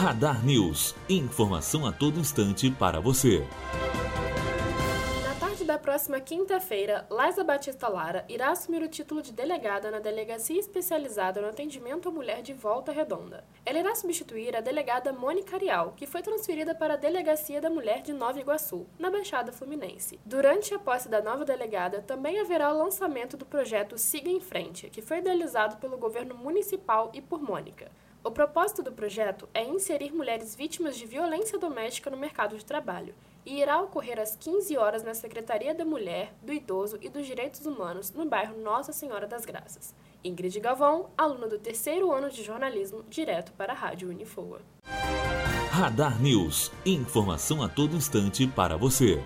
Radar News. Informação a todo instante para você. Na tarde da próxima quinta-feira, Laisa Batista Lara irá assumir o título de delegada na Delegacia Especializada no Atendimento à Mulher de Volta Redonda. Ela irá substituir a delegada Mônica Arial, que foi transferida para a Delegacia da Mulher de Nova Iguaçu, na Baixada Fluminense. Durante a posse da nova delegada, também haverá o lançamento do projeto Siga em Frente, que foi idealizado pelo governo municipal e por Mônica. O propósito do projeto é inserir mulheres vítimas de violência doméstica no mercado de trabalho e irá ocorrer às 15 horas na Secretaria da Mulher, do Idoso e dos Direitos Humanos, no bairro Nossa Senhora das Graças. Ingrid Galvão, aluna do terceiro ano de jornalismo, direto para a Rádio Unifoa. Radar News. Informação a todo instante para você.